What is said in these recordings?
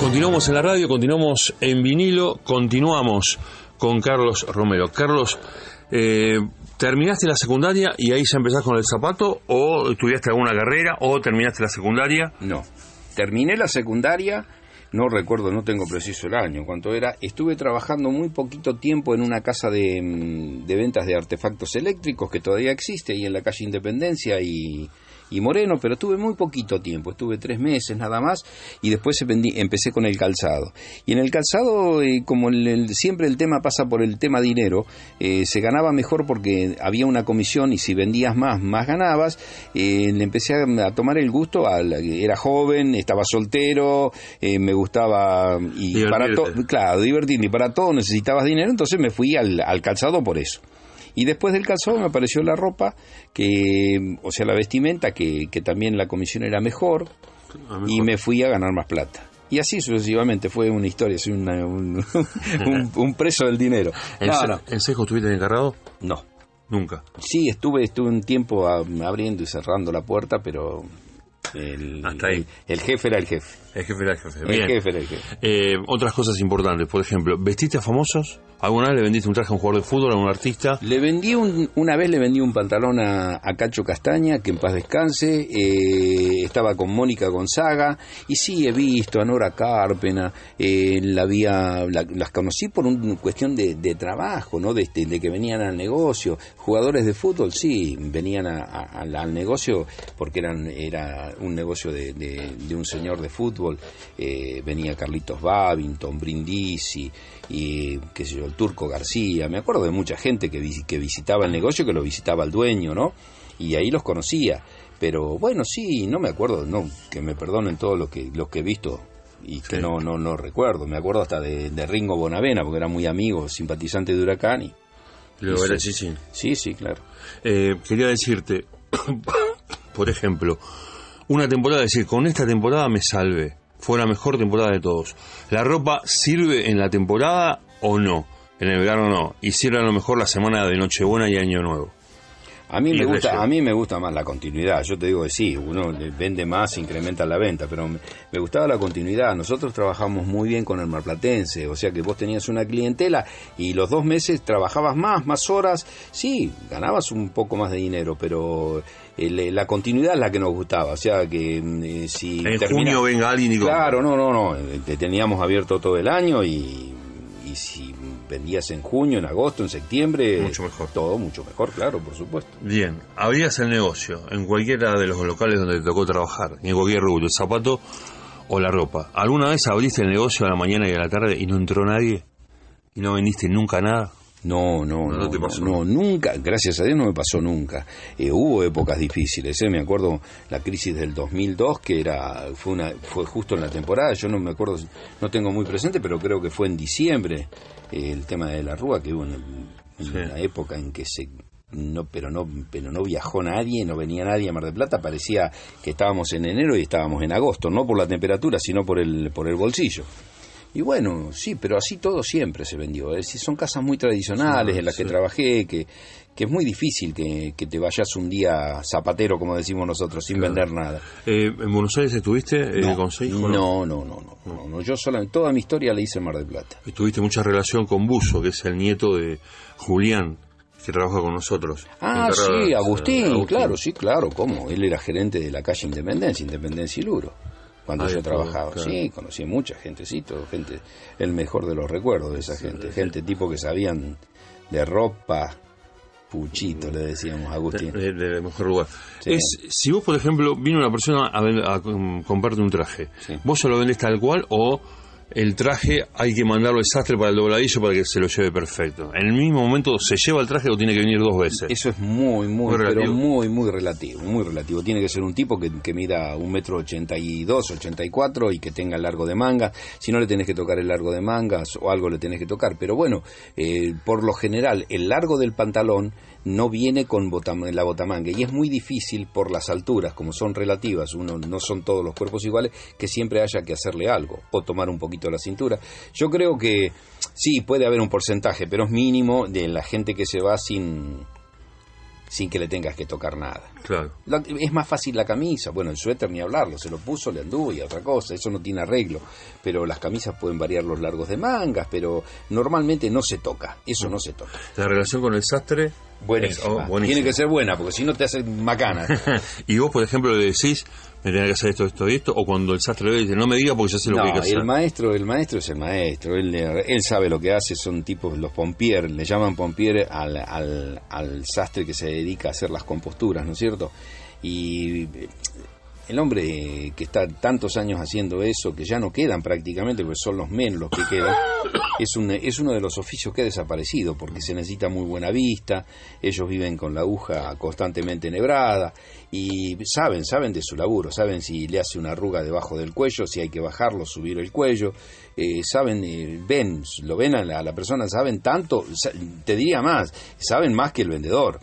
Continuamos en la radio, continuamos en vinilo, continuamos con Carlos Romero. Carlos, eh, ¿terminaste la secundaria y ahí ya empezás con el zapato? ¿O estudiaste alguna carrera? ¿O terminaste la secundaria? No. Terminé la secundaria, no recuerdo, no tengo preciso el año, cuánto era. Estuve trabajando muy poquito tiempo en una casa de, mm, de ventas de artefactos eléctricos que todavía existe ahí en la calle Independencia y y Moreno, pero tuve muy poquito tiempo, estuve tres meses nada más y después empecé con el calzado. Y en el calzado, eh, como el, siempre el tema pasa por el tema dinero, eh, se ganaba mejor porque había una comisión y si vendías más, más ganabas. Eh, le empecé a, tomar el gusto, era joven, estaba soltero, me gustaba y para todo, claro, divertirme y para todo necesitabas dinero, entonces me fui al, al calzado por eso. Y después del me apareció la ropa, que, o sea, la vestimenta, que, que también la comisión era mejor, y me fui a ganar más plata. Y así sucesivamente fue una historia, un, un, preso del dinero. ¿En, no, Sejo estuviste encargado? No. Nunca. Sí, estuve, estuve un tiempo abriendo y cerrando la puerta, pero el, Hasta ahí. El, jefe era el jefe. El jefe era el jefe. El jefe era el jefe. Eh, otras cosas importantes, por ejemplo, ¿vestiste a famosos? ¿Alguna vez le vendiste un traje a un jugador de fútbol, a un artista? Le vendí un, una vez le vendí un pantalón a, Cacho Castaña, que en paz descanse. Eh, estaba con Mónica Gonzaga. Y sí, he visto a Nora Carpena. Eh, la había, las conocí por una cuestión de, trabajo, ¿no? De, de, que venían al negocio. Jugadores de fútbol, sí, venían al negocio porque eran era un negocio de, de un señor de fútbol. Eh, venía Carlitos Babington, Brindisi y qué sé yo, el Turco García, me acuerdo de mucha gente que, que visitaba el negocio, que lo visitaba el dueño, ¿no? Y ahí los conocía. Pero bueno, sí, no me acuerdo, no, que me perdonen todos los que, los que he visto y que no, no, no recuerdo. Me acuerdo hasta de, Ringo Bonavena, porque era muy amigo, simpatizante de Huracán. Y, sí, sí. Sí, sí, claro. Eh, quería decirte, por ejemplo, una temporada, decir, con esta temporada me salve. Fue la mejor temporada de todos. ¿La ropa sirve en la temporada o no? En el verano no. Y sirve a lo mejor la semana de Nochebuena y Año Nuevo. A mí, me gusta, a mí me gusta más la continuidad. Yo te digo que sí, uno vende más, incrementa la venta, pero me, gustaba la continuidad. Nosotros trabajamos muy bien con el marplatense, o sea que vos tenías una clientela y los dos meses trabajabas más, más horas. Sí, ganabas un poco más de dinero, pero la continuidad es la que nos gustaba. O sea que mm, eh, si. En junio venga alguien y. Claro, no, no, no. Te teníamos abierto todo el año y, y si vendías en junio, en agosto, en septiembre. Mucho mejor. Todo mucho mejor, claro, por supuesto. Bien, abrías el negocio en cualquiera de los locales donde te tocó trabajar, en cualquier rubro, el zapato o la ropa. ¿Alguna vez abriste el negocio a la mañana y a la tarde y no entró nadie? ¿Y no vendiste nunca nada? No, no, no, no, nunca, gracias a Dios no me pasó nunca. Eh, hubo épocas difíciles, ¿eh? me acuerdo la crisis del 2002 que era fue una fue justo en la temporada, yo no me acuerdo, no tengo muy presente, pero creo que fue en diciembre eh, el tema de la Rúa que hubo en, la época en que se no pero no pero no viajó nadie no venía nadie a Mar del Plata parecía que estábamos en enero y estábamos en agosto no por la temperatura sino por el por el bolsillo y bueno, sí, pero así todo siempre se vendió. Es decir, son casas muy tradicionales en las que trabajé, que, que es muy difícil que, te vayas un día zapatero, como decimos nosotros, sin vender nada. Eh, ¿En Buenos Aires estuviste eh, no, con No, no, no, no, no, Yo solamente, toda mi historia la hice en Mar del Plata. Tuviste mucha relación con Buzo, que es el nieto de Julián, que trabaja con nosotros. Ah, sí, Agustín, claro, sí, claro, ¿cómo? Él era gerente de la calle Independencia, Independencia y Luro cuando yo trabajaba. Sí, conocí mucha gentecito, gente, el mejor de los recuerdos de esa gente, gente tipo que sabían de ropa, puchito le decíamos Agustín. De, mejor lugar. Es, si vos, por ejemplo, vino una persona a, a comprarte un traje, ¿vos se lo vendés tal cual o el traje hay que mandarlo al sastre para el dobladillo para que se lo lleve perfecto. En el mismo momento se lleva el traje o tiene que venir dos veces. Eso es muy, muy, muy pero muy, muy relativo, muy relativo. Tiene que ser un tipo que, que mida un metro ochenta y dos, ochenta y cuatro y que tenga el largo de manga. Si no le tenés que tocar el largo de mangas o algo le tenés que tocar. Pero bueno, eh, por lo general, el largo del pantalón no viene con la botamanga y es muy difícil por las alturas, como son relativas, uno no son todos los cuerpos iguales, que siempre haya que hacerle algo o tomar un poquito la cintura. Yo creo que sí, puede haber un porcentaje, pero es mínimo de la gente que se va sin sin que le tengas que tocar nada. Claro. La- es más fácil la camisa, bueno, el suéter ni hablarlo, se lo puso, le anduvo y otra cosa, eso no tiene arreglo. Pero las camisas pueden variar los largos de mangas, pero normalmente no se toca, eso no se toca. La relación con el sastre Buenísima. es- oh, buenísima. Tiene que ser buena, porque si no te hace macana. y vos, por ejemplo, le decís, me tenés que hacer esto, esto y esto, o cuando el sastre ve dice, no me diga porque ya sé lo No, que hay que hacer. el maestro, el maestro es el maestro, él, él sabe lo que hace, son tipos, los pompier, le llaman pompier al, al, al sastre que se dedica a hacer las composturas, ¿no es cierto? Y el hombre que está tantos años haciendo eso, que ya no quedan prácticamente, porque son los menos los que quedan, es, un, es uno de los oficios que ha desaparecido, porque se necesita muy buena vista, ellos viven con la aguja constantemente enhebrada, y saben, saben de su laburo, saben si le hace una arruga debajo del cuello, si hay que bajarlo, subir el cuello, eh, saben, eh, ven, lo ven a la, a la persona, saben tanto, te diría más, saben más que el vendedor,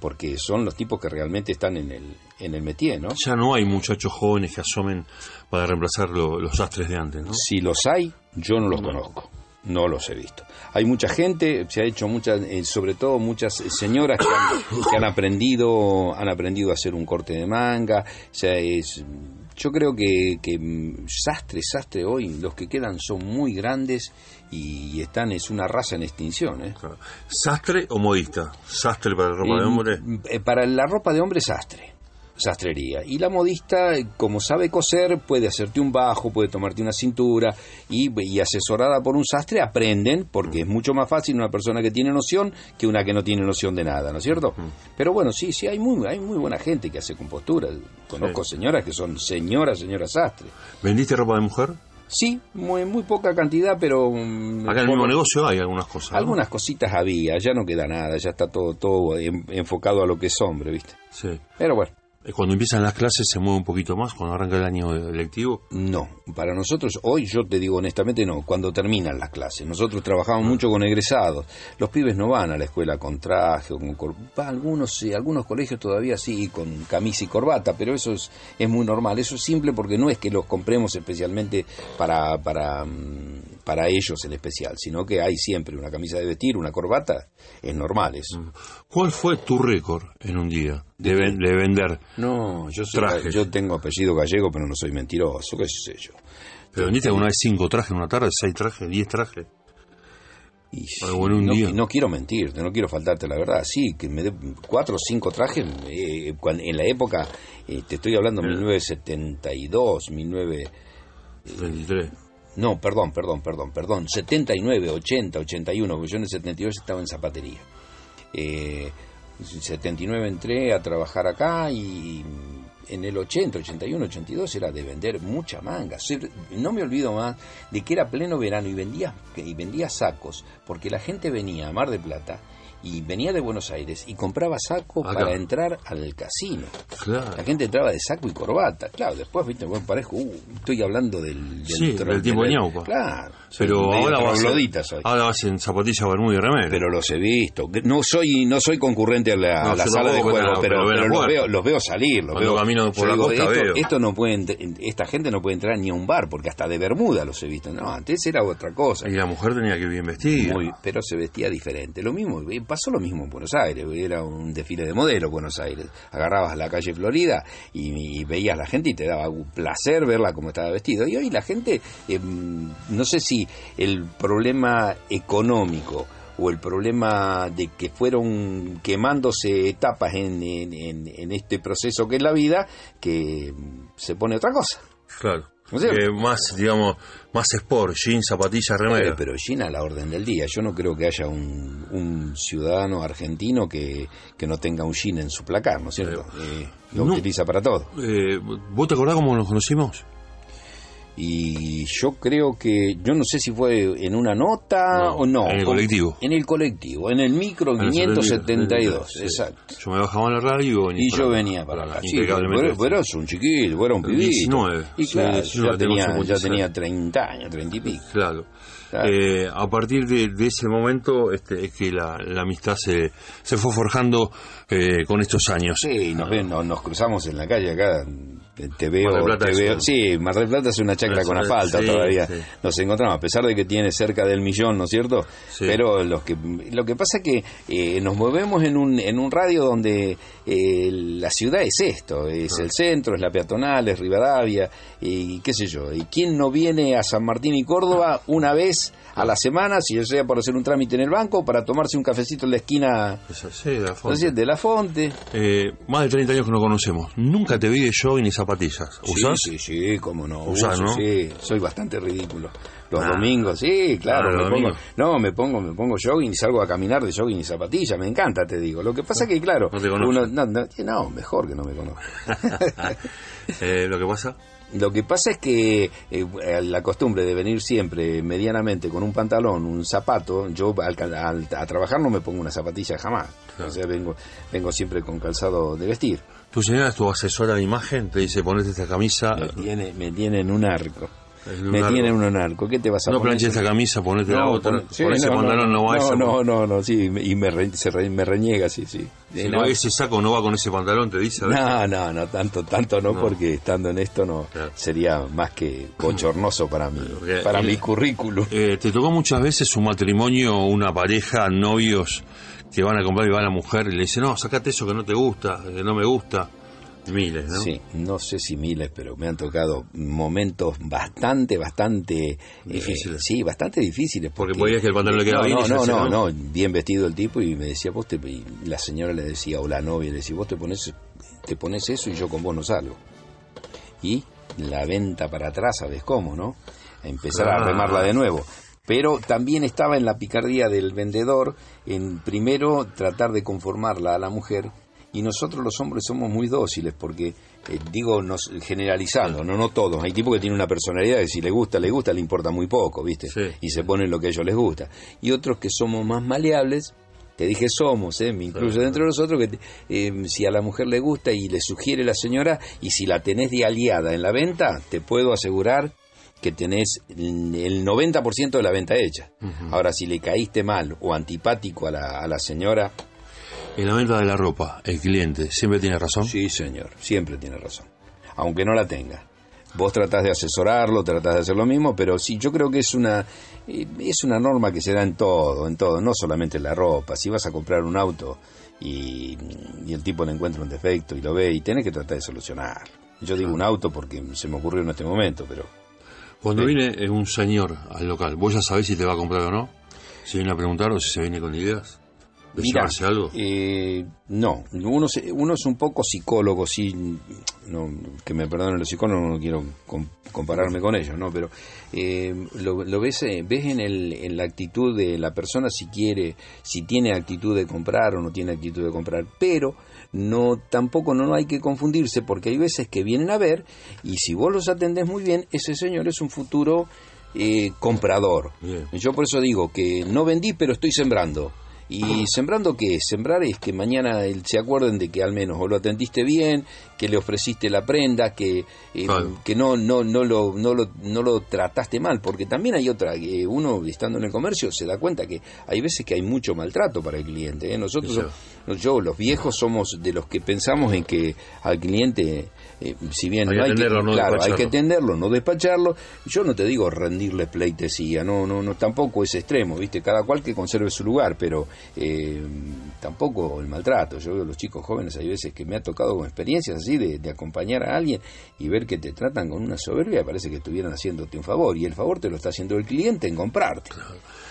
porque son los tipos que realmente están en el, en el métier, ¿no? Ya no hay muchachos jóvenes que asomen para reemplazar lo- los sastres de antes, ¿no? Si los hay, yo no los conozco. No los he visto. Hay mucha gente, se ha hecho muchas, eh, sobre todo muchas eh, señoras que han, que han aprendido, han aprendido a hacer un corte de manga. O sea, es, yo creo que, que mm, sastre, sastre hoy, los que quedan son muy grandes y están, es una raza en extinción. ¿eh? Claro. ¿Sastre o modista? ¿Sastre para ropa de hombre? eh, Para la ropa de hombre, sastre. Sastrería. Y la modista, como sabe coser, puede hacerte un bajo, puede tomarte una cintura y, y asesorada por un sastre aprenden, porque es mucho más fácil una persona que tiene noción que una que no tiene noción de nada, ¿no es cierto? Pero bueno, sí, sí, hay muy, hay muy buena gente que hace compostura. Conozco señoras que son señoras, señoras sastre. ¿Vendiste ropa de mujer? Sí, muy, muy poca cantidad, pero... mm, Acá en el mismo negocio hay algunas cosas. ¿no? Algunas cositas había, ya no queda nada, ya está todo, todo en- enfocado a lo que es hombre, ¿viste? Sí. Pero bueno, Cuando empiezan las clases se mueve un poquito más, cuando arranca el año lectivo. no. Para nosotros, hoy yo te digo honestamente, no. Cuando terminan las clases. Nosotros trabajamos mucho con egresados. Los pibes no van a la escuela con traje o con cor- va, algunos sí, algunos colegios todavía sí, con camisa y corbata, pero eso es, es muy normal. Eso es simple porque no es que los compremos especialmente para, para, mm, para ellos en especial, sino que hay siempre una camisa de vestir, una corbata, es normal eso. ¿Cuál fue tu récord en un día de, ven- de vender? No, yo, soy, Trajes. yo tengo apellido gallego, pero no soy mentiroso, qué sé yo. ¿Pero vendiste alguna vez cinco trajes en una tarde, seis trajes, diez trajes? Y bueno, un no, día. no quiero mentirte, no quiero faltarte la verdad. Sí, que me dé cuatro o cinco trajes eh, en la época, eh, te estoy hablando 1972, 19... 23. No, perdón, perdón, perdón, perdón. 79, 80, 81, porque yo en el 72 estaba en zapatería. Eh, 79 entré a trabajar acá y en el 80, 81, 82 era de vender mucha manga. No me olvido más de que era pleno verano y vendía, y vendía sacos, porque la gente venía a Mar de Plata y venía de Buenos Aires y compraba saco Acá. para entrar al casino. Claro. La gente entraba de saco y corbata. Claro, después, viste, bueno, parezco, uh, estoy hablando del... Sí, del tipo de ñaupa. Claro. Pero ahora vas, soy. ahora en zapatilla, bermuda y remera. Pero los he visto. No soy no soy concurrente a la, No, a la yo sala de juego, pero- pero, pero veo pero la los, veo, los veo salir. Los Cuando veo, camino por la digo, costa esto, veo. esto no puede, esta gente no puede entrar ni a un bar, porque hasta de Bermuda los he visto. No, antes era otra cosa. Y la mujer tenía que bien vestida. Muy- pero se vestía diferente. Lo mismo, eh, pasó lo mismo en Buenos Aires, era un desfile de modelo Buenos Aires. Agarrabas la calle Florida y, y veías la gente y te daba un placer verla como estaba vestido. Y hoy la gente, eh, no sé si el problema económico o el problema de que fueron quemándose etapas en, en- en- este proceso que es la vida, que mm, se pone otra cosa. Claro. ¿No? Eh, más, digamos, más sport, jeans, zapatillas, remera. Pero Gina a la orden del día. Yo no creo que haya un, un ciudadano argentino que, que no tenga un jean en su placar, ¿no es cierto? Eh, lo no. utiliza para todo. Eh, ¿Vos te acordás cómo nos conocimos? Y yo creo que, yo no sé si fue en una nota No, o no. en el colectivo. En el colectivo, en el micro En el 572, sí. exacto. Yo me bajaba en la radio y Y yo venía para acá. Sí, vos eras un chiquito, vos eras un pibito. 19. Y Sí, claro, 19, yo ya tenía, ya 56. tenía 30 años, 30 y pico. Claro. Eh, a partir de, ese momento este, es que la, amistad se, se fue forjando eh, con estos años. Sí, nos, ven, nos, cruzamos en la calle acá, te veo, te veo. Sí, Mar del Plata es una chacra con asfalto todavía. Nos encontramos, a pesar de que tiene cerca del millón, ¿no es cierto? Pero los que, lo que pasa es que eh, nos movemos en un, en un radio donde la ciudad es esto, es el centro, es la peatonal, es Rivadavia, y qué sé yo. ¿Y quién no viene a San Martín y Córdoba una vez a la semana, si yo sea por hacer un trámite en el banco, para tomarse un cafecito en la esquina de la Fonte? De la Fonte. Eh, más de 30 años que nos conocemos. Nunca te vi de jogging ni zapatillas. ¿Usás? Sí, sí, sí, cómo no. ¿Usás, no? Sí, soy bastante ridículo. Los ah. domingos, sí, claro. Ah, me pongo, no, me pongo, me pongo jogging y salgo a caminar de jogging y zapatillas. Me encanta, te digo. Lo que pasa es que, claro, no, te uno, no, no, mejor que no me conozca. eh, lo que pasa lo que pasa es que eh, la costumbre de venir siempre medianamente con un pantalón, un zapato, yo al, a trabajar no me pongo una zapatilla jamás. O sea, vengo, vengo siempre con calzado de vestir. ¿Tu señora es tu asesora de imagen? Te dice, ponete esta camisa. Me tiene, me tiene en un arco. Me tiene un narco. ¿Qué te vas a no poner? No planches esta camisa, ponete la otra. Pon, sí, ese pantalón no, va no, no, no, no, sí, y me, me reniega, sí, sí. Si no, ese saco no va con ese pantalón, te dice. No, no, no, tanto, tanto no, porque estando en esto no sería más que bochornoso para mí, para mi currículum. Eh, ¿Te tocó muchas veces un matrimonio, una pareja, novios que van a comprar y va a la mujer y le dice, no, sacate eso que no te gusta, que no me gusta? Miles, ¿no? Sí, no sé si miles, pero me han tocado momentos bastante, bastante... Eh, difíciles. sí, bastante difíciles. Porque, podías que el pantalón le quedaba no, bien. No, no, no, bien vestido el tipo y me decía, vos te... Y la señora le decía, o la novia le decía, vos te pones, te pones eso y yo con vos no salgo. Y la venta para atrás, ¿sabes cómo, no? Empezar a remarla de nuevo pero también estaba en la picardía del vendedor en primero tratar de conformarla a la mujer y nosotros los hombres somos muy dóciles porque eh, digo nos generalizando no no todos. Hay tipos que tienen una personalidad que si le gusta le gusta le importa muy poco viste y se ponen lo que a ellos les gusta. Y otros que somos más maleables te dije somos, eh, me incluyo dentro de nosotros, que eh, si a la mujer le gusta y le sugiere la señora, y si la tenés de aliada en la venta, te puedo asegurar que tenés el 90% de la venta hecha. Ahora, si le caíste mal o antipático a la, a la señora, en la venta de la ropa, el cliente siempre tiene razón. Sí, señor, siempre tiene razón. Aunque no la tenga. Vos tratás de asesorarlo, tratás de hacer lo mismo, pero sí, yo creo que es una, eh, es una norma que se da en todo, en todo, no solamente en la ropa. Si vas a comprar un auto y, el tipo le encuentra un defecto y lo ve y tenés que tratar de solucionar. Yo digo un auto porque se me ocurrió en este momento, pero... Cuando viene un señor al local, ¿vos ya sabés si te va a comprar o no? Si viene a preguntar o si se viene con ideas. Mira, algo? Eh, no, uno, uno es un poco psicólogo, sí, no, que me perdonen los psicólogos, no quiero compararme con ellos, ¿no? Pero eh, lo, ves, eh, ves en, el, en la actitud de la persona si quiere, si tiene actitud de comprar o no tiene actitud de comprar, pero no tampoco no hay que confundirse porque hay veces que vienen a ver y si vos los atendés muy bien, ese señor es un futuro comprador. Yo por eso digo que no vendí, pero estoy sembrando. ¿Y sembrando qué Sembrar es que mañana se acuerden de que al menos o lo atendiste bien, que le ofreciste la prenda, que, eh, que no, no, no, lo, no, lo, no lo trataste mal, porque también hay otra, que uno estando en el comercio se da cuenta que hay veces que hay mucho maltrato para el cliente. ¿eh? Nosotros, yo, los viejos, somos de los que pensamos en que al cliente eh, si bien hay, que, no claro, hay que atenderlo, no despacharlo, yo no te digo rendirle pleitesía, no, no, no, tampoco es extremo, viste, cada cual que conserve su lugar, pero eh, tampoco el maltrato. Yo veo a los chicos jóvenes, hay veces que me ha tocado con experiencias así de, acompañar a alguien y ver que te tratan con una soberbia, parece que estuvieran haciéndote un favor y el favor te lo está haciendo el cliente en comprarte.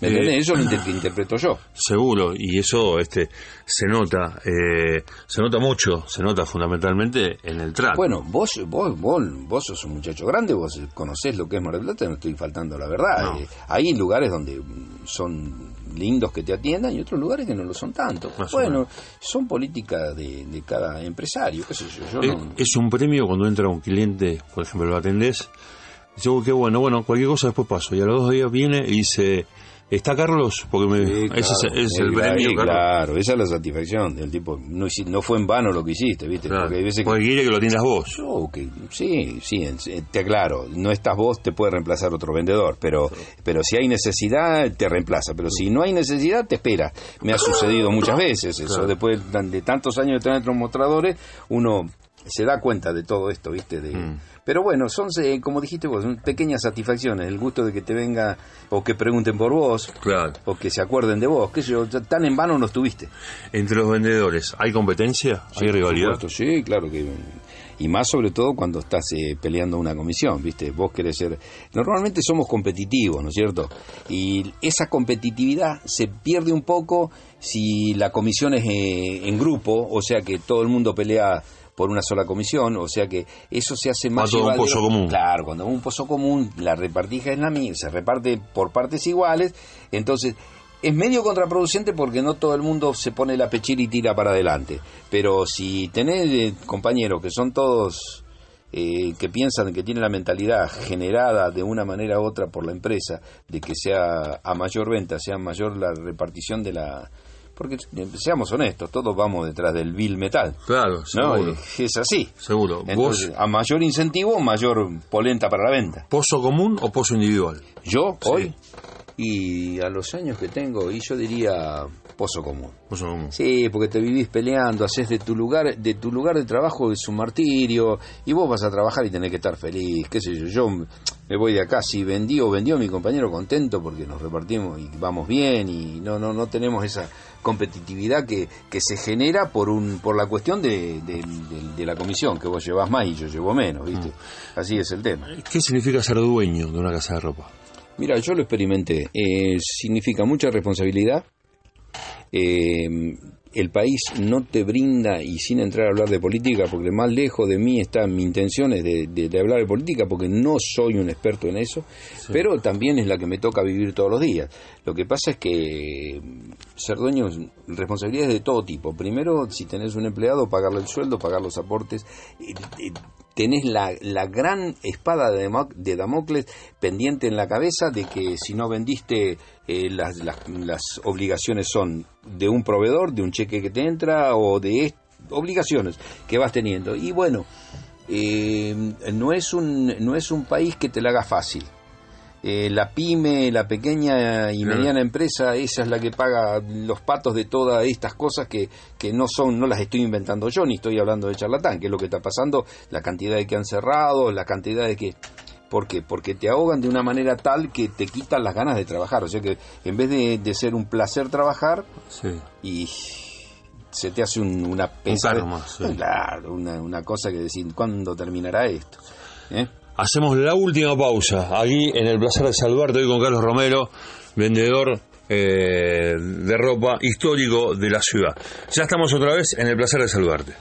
Eh, eso lo interpreto yo. Seguro, y eso este se nota, eh, se nota mucho, se nota fundamentalmente en el trato. Bueno, vos, vos, vos, vos sos un muchacho grande, vos conocés lo que es Mar del Plata, no estoy faltando la verdad. Eh, hay lugares donde son lindos que te atiendan y otros lugares que no lo son tanto. bueno, son políticas de, cada empresario, qué sé yo. yo es, un premio cuando entra un cliente, por ejemplo, lo atendés, dice, qué bueno, bueno, cualquier cosa después paso. Y a los dos días viene y dice ¿Está Carlos? Porque me, Sí, ese es, claro. ese es el premio, Carlos. Claro, esa es la satisfacción del tipo. No, no fue en vano lo que hiciste, ¿viste? Claro. Porque hay veces que Porque quiere que lo atiendas vos. Yo, que- sí, sí, te aclaro, no estás vos, te puede reemplazar otro vendedor, pero, pero si hay necesidad, te reemplaza, pero si no hay necesidad, te espera. Me ha sucedido muchas veces eso, Claro. después de tan- de tantos años de tener otros mostradores, uno se da cuenta de todo esto, ¿viste? De, Mm. Pero bueno, son, eh, como dijiste vos, son pequeñas satisfacciones, el gusto de que te venga, o que pregunten por vos, Claro. o que se acuerden de vos, qué sé yo, tan en vano no estuviste. Entre los vendedores, ¿hay competencia? ¿Hay por rivalidad? supuesto, sí, claro que y más sobre todo cuando estás eh, peleando una comisión, ¿viste? Vos querés ser normalmente somos competitivos, ¿no es cierto? Y esa competitividad se pierde un poco si la comisión es eh, en grupo, o sea que todo el mundo pelea por una sola comisión, o sea que eso se hace más a un pozo común. Claro, cuando un pozo común, la repartija es la misma, se reparte por partes iguales, entonces es medio contraproducente porque no todo el mundo se pone la pechera y tira para adelante. Pero si tenés eh, compañeros que son todos eh, que piensan que tienen la mentalidad generada de una manera u otra por la empresa, de que sea a mayor venta, sea mayor la repartición de la... Porque eh, seamos honestos, todos vamos detrás del bill metal. Claro, ¿no? seguro. Eh, Es así. Seguro. Entonces, ¿Vos, a mayor incentivo, mayor polenta para la venta. pozo común o pozo individual? Yo, Sí. hoy, y a los años que tengo, y yo diría pozo común. Pozo común. Sí, porque te vivís peleando, haces de tu lugar, de tu lugar de trabajo es un martirio, y vos vas a trabajar y tenés que estar feliz, qué sé yo, yo me voy de acá, si vendí o vendió mi compañero contento porque nos repartimos y vamos bien, y no, no, no tenemos esa competitividad que, que se genera por un, por la cuestión de, de- de- de la comisión, que vos llevas más y yo llevo menos, ¿viste? Así es el tema. ¿Qué significa ser dueño de una casa de ropa? Mira, yo lo experimenté. Eh, significa mucha responsabilidad. Eh, el país no te brinda, y sin entrar a hablar de política, porque más lejos de mí están mis intenciones de, de- de hablar de política, porque no soy un experto en eso, pero también es la que me toca vivir todos los días. Lo que pasa es que mm, ser dueño es responsabilidades de todo tipo. Primero, si tenés un empleado, pagarle el sueldo, pagar los aportes. Tenés la, la gran espada de, de Damocles pendiente en la cabeza de que si no vendiste, eh, las, las, obligaciones son de un proveedor, de un cheque que te entra o de obligaciones que vas teniendo. Y bueno, eh, no, es un, no es un país que te la haga fácil. Eh, la pyme, la pequeña y Claro. mediana empresa, esa es la que paga los patos de todas estas cosas que, que no son, no las estoy inventando yo, ni estoy hablando de charlatán, que es lo que está pasando, la cantidad de que han cerrado, la cantidad de que... ¿Por qué? Porque te ahogan de una manera tal que te quitan las ganas de trabajar. O sea que en vez de, de ser un placer trabajar, Sí. y se te hace un- una sí. Claro, una, una cosa que decir, ¿cuándo terminará esto? ¿Eh? Hacemos la última pausa aquí en el placer de saludarte hoy con Carlos Romero, vendedor eh, de ropa histórico de la ciudad. Ya estamos otra vez en el placer de saludarte.